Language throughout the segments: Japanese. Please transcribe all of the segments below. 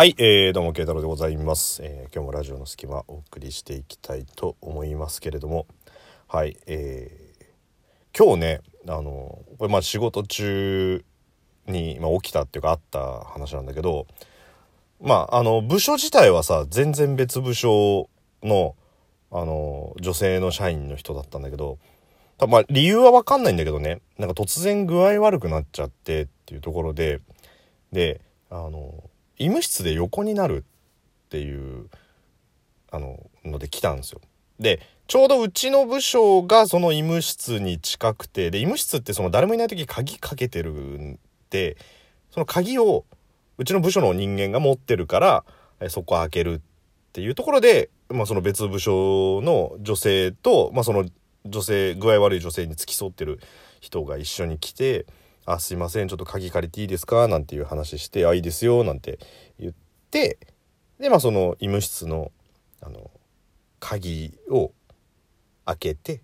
はい、えー、どうも、慶太郎でございます、えー今日もラジオの隙間お送りしていきたいと思いますけれども、はい、えー、今日ね、あの、これまあ仕事中に、ま、起きたっていうかあった話なんだけど、まあ、あの、部署自体はさ、全然別部署の、あの、女性の社員の人だったんだけど、たまあ、理由はわかんないんだけどね、なんか突然具合悪くなっちゃってっていうところで、で、あの、医務室で横になるっていう、あの、ので来たんですよ。で、ちょうどうちの部署がその医務室に近くて、で、医務室ってその誰もいない時鍵かけてるんで、その鍵をうちの部署の人間が持ってるから、えそこ開けるっていうところで、まあその別部署の女性と、まあその女性、具合悪い女性に付き添ってる人が一緒に来て、あ、すいません、ちょっと鍵借りていいですか？なんていう話して、あ、いいですよ、なんて言って、で、まあその医務室の、あの、鍵を開けて、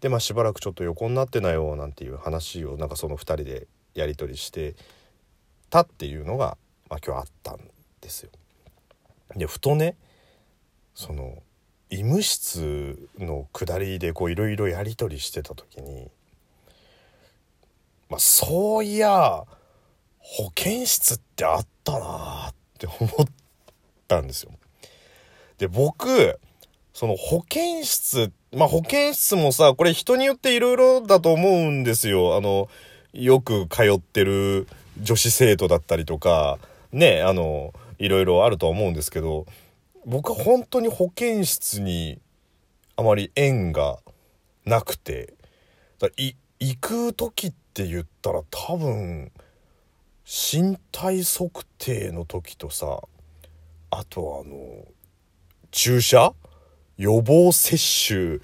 で、まあしばらくちょっと横になってなよ、なんていう話を、なんかその二人でやり取りしてたっていうのが、まあ今日あったんですよ。で、ふとね、その、医務室の下りでいろいろやり取りしてた時に、まあそういや、保健室ってあったなって思ったんですよ。で、僕、その保健室、まあ保健室もさ、これ人によっていろいろだと思うんですよ。あの、よく通ってる女子生徒だったりとか、ね、あの、いろいろあるとは思うんですけど、僕は本当に保健室にあまり縁がなくて、行く時ってって言ったら多分、身体測定の時とさ、あとあの、注射？予防接種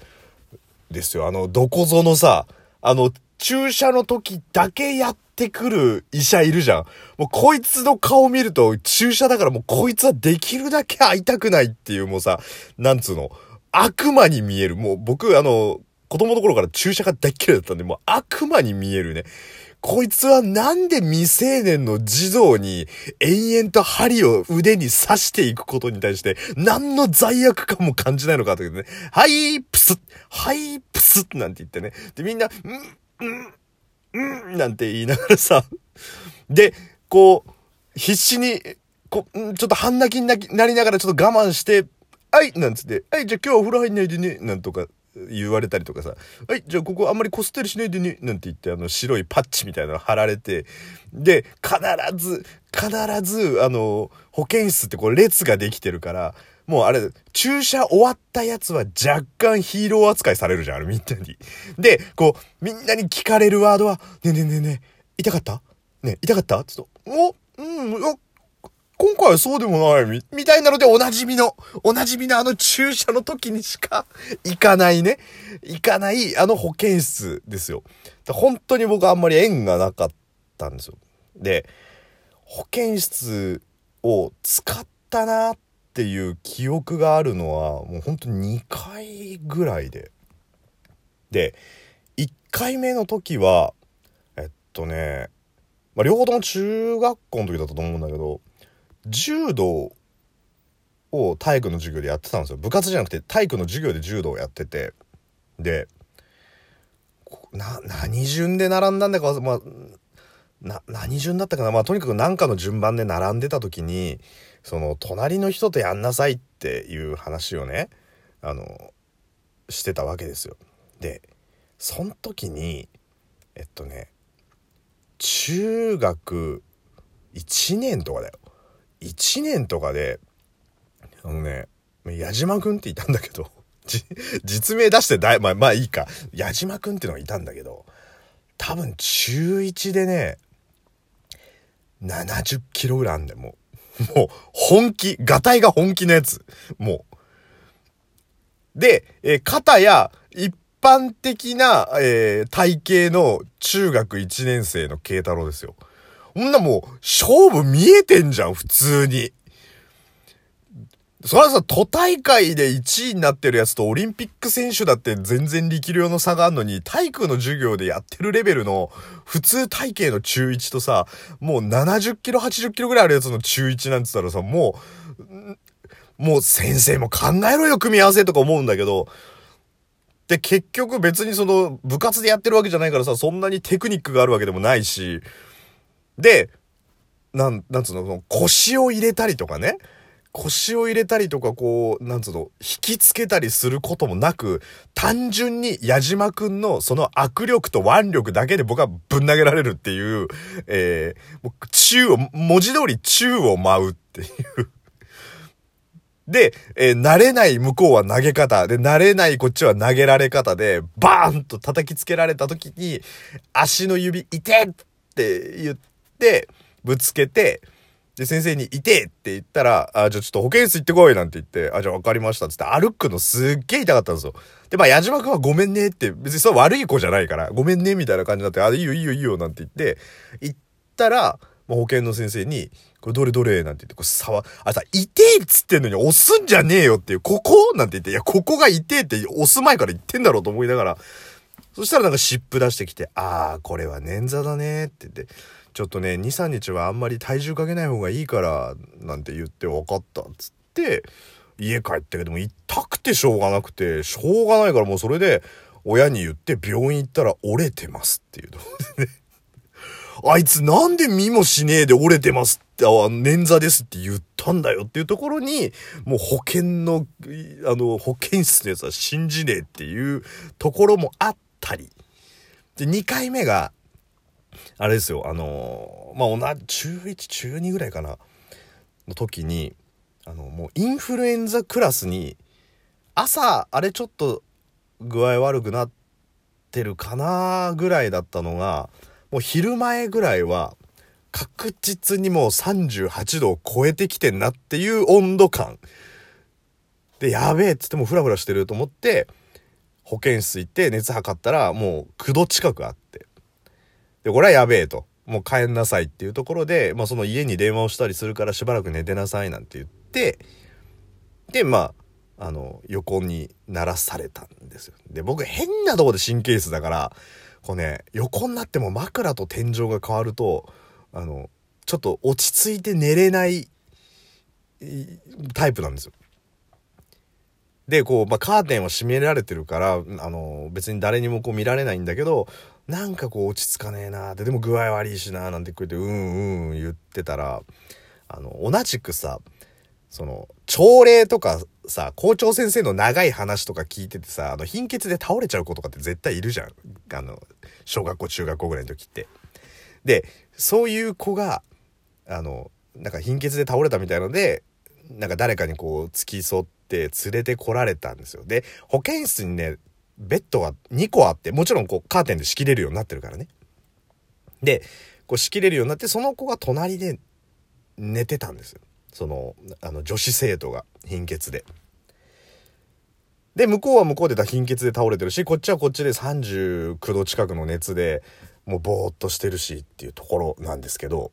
ですよ。あの、どこぞのさ、あの、注射の時だけやってくる医者いるじゃん。もうこいつの顔見ると注射だからもうこいつはできるだけ会いたくないっていうもうさ、なんつうの、悪魔に見える。もう僕あの、子供の頃から注射が大嫌いだったんで、もう悪魔に見えるね。こいつはなんで未成年の児童に延々と針を腕に刺していくことに対して何の罪悪感も感じないのかというね。はい、プスッはい、プスッなんて言ってね。で、みんな、ん、ん、ん、なんて言いながらさ。で、こう、必死に、こう、ちょっと半泣きになりながらちょっと我慢して、はいなんつって、はい、じゃあ今日はお風呂入んないでね、なんとか言われたりとかさ、はい、じゃあここあんまりこすったりしないでね、なんて言って、あの、白いパッチみたいなの貼られて、で、必ず、必ず、あの、保健室ってこう列ができてるから、もうあれ、注射終わったやつは若干ヒーロー扱いされるじゃん、あれみんなに。で、こう、みんなに聞かれるワードは、ねえねえねえねえ、痛かった？ねえ、痛かった？つっと、お、うん、いや今回はそうでもないみ、みたいなのでおなじみの、おなじみのあの注射の時にしか 行かないね。行かないあの保健室ですよ。本当に僕あんまり縁がなかったんですよ。で、保健室を使ったなっていう記憶があるのはもう本当に2回ぐらいで。で、1回目の時は、えっとね、まあ、両方とも中学校の時だったと思うんだけど、柔道を体育の授業でやってたんですよ。部活じゃなくて体育の授業で柔道をやってて。で、な、何順で並んだんだか、まあ、な、何順だったかなまあ、とにかく何かの順番で並んでた時に、その、隣の人とやんなさいっていう話をね、あの、してたわけですよ。で、その時に、えっとね、中学1年とかだよ。1年とかで、あのね、矢島くんっていたんだけど、実名出してだい、まあ、まあいいか。矢島くんってのがいたんだけど、多分中1でね、70キロぐらいあんだよ、もう。もう、本気、ガタイが本気のやつ。もう。で、えー肩や一般的な、えー体型の中学1年生の慶太郎ですよ。ほんなもう、勝負見えてんじゃん、普通に。それはさ、都大会で1位になってるやつとオリンピック選手だって全然力量の差があるのに、体育の授業でやってるレベルの普通体型の中1とさ、もう70キロ、80キロぐらいあるやつの中1なんつったらさ、もう、もう先生も考えろよ、組み合わせとか思うんだけど、で、結局別にその部活でやってるわけじゃないからさ、そんなにテクニックがあるわけでもないし、で、なん、なんつうの、腰を入れたりとかね、腰を入れたりとか、こう、なんつうの、引きつけたりすることもなく、単純に矢島くんのその握力と腕力だけで僕はぶん投げられるっていう、えー、宙を、文字通り宙を舞うっていう。で、えー、慣れない向こうは投げ方、で、慣れないこっちは投げられ方で、バーンと叩きつけられた時に、足の指、いてって言って、ぶつけて、で、先生に、いてって言ったら、あ、じゃあちょっと保健室行ってこいなんて言って、あ、じゃあ分かりましたっつって歩くのすっげえ痛かったんですよ。で、まあ、矢島くんはごめんねって、別にそれ悪い子じゃないから、ごめんねみたいな感じになって、あ、いいよいいよいいよなんて言って、行ったら、まあ、保健の先生に、これどれどれ？なんて言って、こう触、あ、さ、いてっつってんのに押すんじゃねえよっていう、ここ？なんて言って、いや、ここがいてって押す前から言ってんだろうと思いながら、そしたらなんか湿布出してきて、ああ、これは捻挫だねって言って、ちょっとね、2、3日はあんまり体重かけない方がいいから、なんて言って分かったっつって、家帰ったけども痛くてしょうがなくて、しょうがないからもうそれで、親に言って病院行ったら折れてますっていうところでね。あいつなんで見もしねえで折れてますって、あ、捻挫ですって言ったんだよっていうところに、もう保険の、あの、保健室のやつは信じねえっていうところもあったり。で、2回目が、あれですよ、あのー、まあ、同じ、中1、中2ぐらいかな、の時に、あの、もうインフルエンザクラスに、朝、あれちょっと具合悪くなってるかなぐらいだったのが、もう昼前ぐらいは、確実にもう38度を超えてきてんなっていう温度感。で、やべえっつってもうフラフラしてると思って、保健室行って熱測ったらもう9度近くあって。で、これはやべえと。もう帰んなさいっていうところで、まあその家に電話をしたりするからしばらく寝てなさいなんて言って、で、まあ、あの、横に鳴らされたんですよ。で、僕変なとこで神経質だから、こうね、横になっても枕と天井が変わると、あの、ちょっと落ち着いて寝れないタイプなんですよ。で、こう、まあ、カーテンは閉められてるから、あの、別に誰にもこう見られないんだけど、なんかこう落ち着かねえなで、でも具合悪いしななんてこうやってうんうん言ってたら、あの、同じくさ、その、朝礼とかさ、校長先生の長い話とか聞いててさ、あの、貧血で倒れちゃう子とかって絶対いるじゃん。あの、小学校、中学校ぐらいの時って。で、そういう子が、あの、なんか貧血で倒れたみたいので、なんか誰かにこう付き添って連れてこられたんですよ。で、保健室にね、ベッドが2個あって、もちろんこうカーテンで仕切れるようになってるからね。で、こう仕切れるようになって、その子が隣で寝てたんですよ。その、あの、女子生徒が貧血で。で、向こうは向こうで貧血で倒れてるし、こっちはこっちで39度近くの熱で、もうぼーっとしてるしっていうところなんですけど、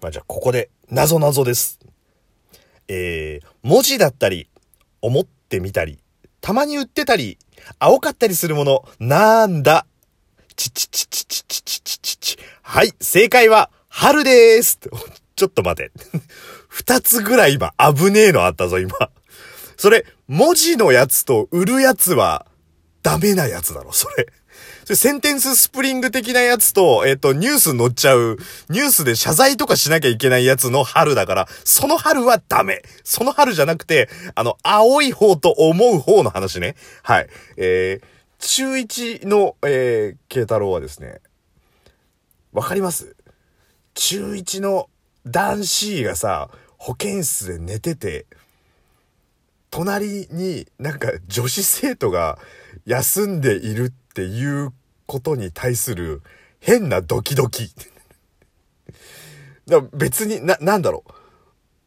まあじゃあここで、謎謎です。えー、文字だったり、思ってみたり、たまに売ってたり、青かったりするもの、なんだ？ちちちちちちちちちち。はい、正解は、春でーす。ちょっと待て。二つぐらい今、危ねえのあったぞ、今。それ、文字のやつと売るやつは、ダメなやつだろ、それ。それセンテンススプリング的なやつと、えっ、と、ニュース載っちゃう、ニュースで謝罪とかしなきゃいけないやつの春だから、その春はダメ。その春じゃなくて、あの、青い方と思う方の話ね。はい。えー、中1の、えー、慶太郎はですね、わかります？中1の男子がさ、保健室で寝てて、隣になんか女子生徒が休んでいるっていうことに対する変なドキドキ。だ別に、な、なんだろ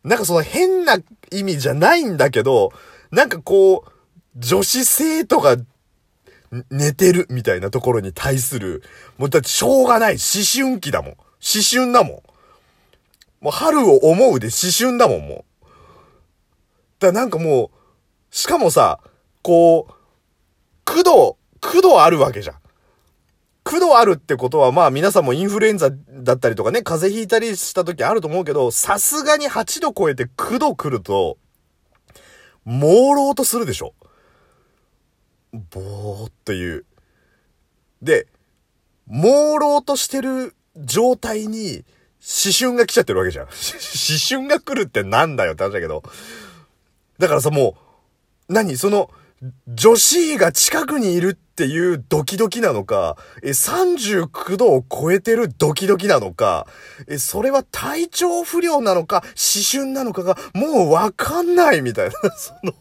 う。なんかその変な意味じゃないんだけど、なんかこう、女子生徒が寝てるみたいなところに対する、もうだってしょうがない。思春期だもん。思春だもん。もう春を思うで思春だもん、もう。だからなんかもう、しかもさ、こう、苦度、苦度あるわけじゃん。苦度あるってことは、まあ皆さんもインフルエンザだったりとかね、風邪ひいたりした時あると思うけど、さすがに8度超えて9度来ると、朦朧とするでしょ。ぼーっという。で、朦朧としてる状態に、思春が来ちゃってるわけじゃん。思春が来るってなんだよって話だけど。だからさ、もう、何？その、女子が近くにいるっていうドキドキなのか、え、39度を超えてるドキドキなのか、え、それは体調不良なのか、思春なのかが、もうわかんないみたいな。その、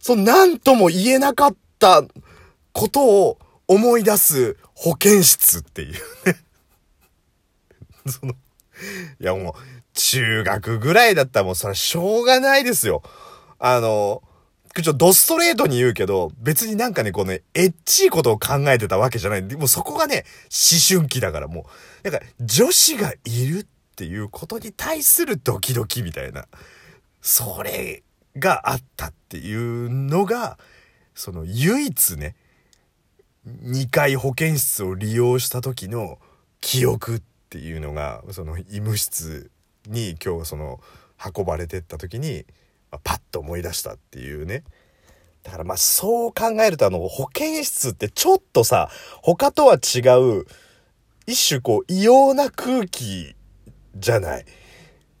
そう、なんとも言えなかったことを思い出す保健室っていうね。その、いやもう、中学ぐらいだったらもうそれはしょうがないですよ。あの、ちょっとドストレートに言うけど、別になんかね、こうね、エッチいことを考えてたわけじゃない。もうそこがね、思春期だからもう、なんか女子がいるっていうことに対するドキドキみたいな、それがあったっていうのが、その唯一ね、2回保健室を利用した時の記憶っていうのが、その医務室に今日その運ばれてった時に、パッと思い出したっていうね。だからまあそう考えるとあの保健室ってちょっとさ、他とは違う、一種こう異様な空気じゃない。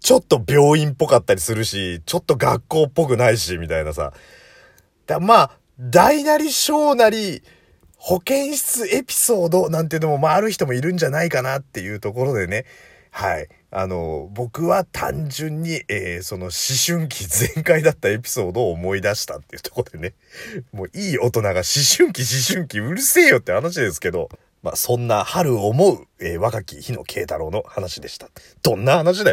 ちょっと病院っぽかったりするし、ちょっと学校っぽくないし、みたいなさ。だまあ、大なり小なり、保健室エピソードなんていうのも、まあある人もいるんじゃないかなっていうところでね。はい。あの、僕は単純に、えー、その思春期全開だったエピソードを思い出したっていうとこでね、もういい大人が思春期思春期うるせえよって話ですけど、まあそんな春思う、えー、若き日の慶太郎の話でした。どんな話だよ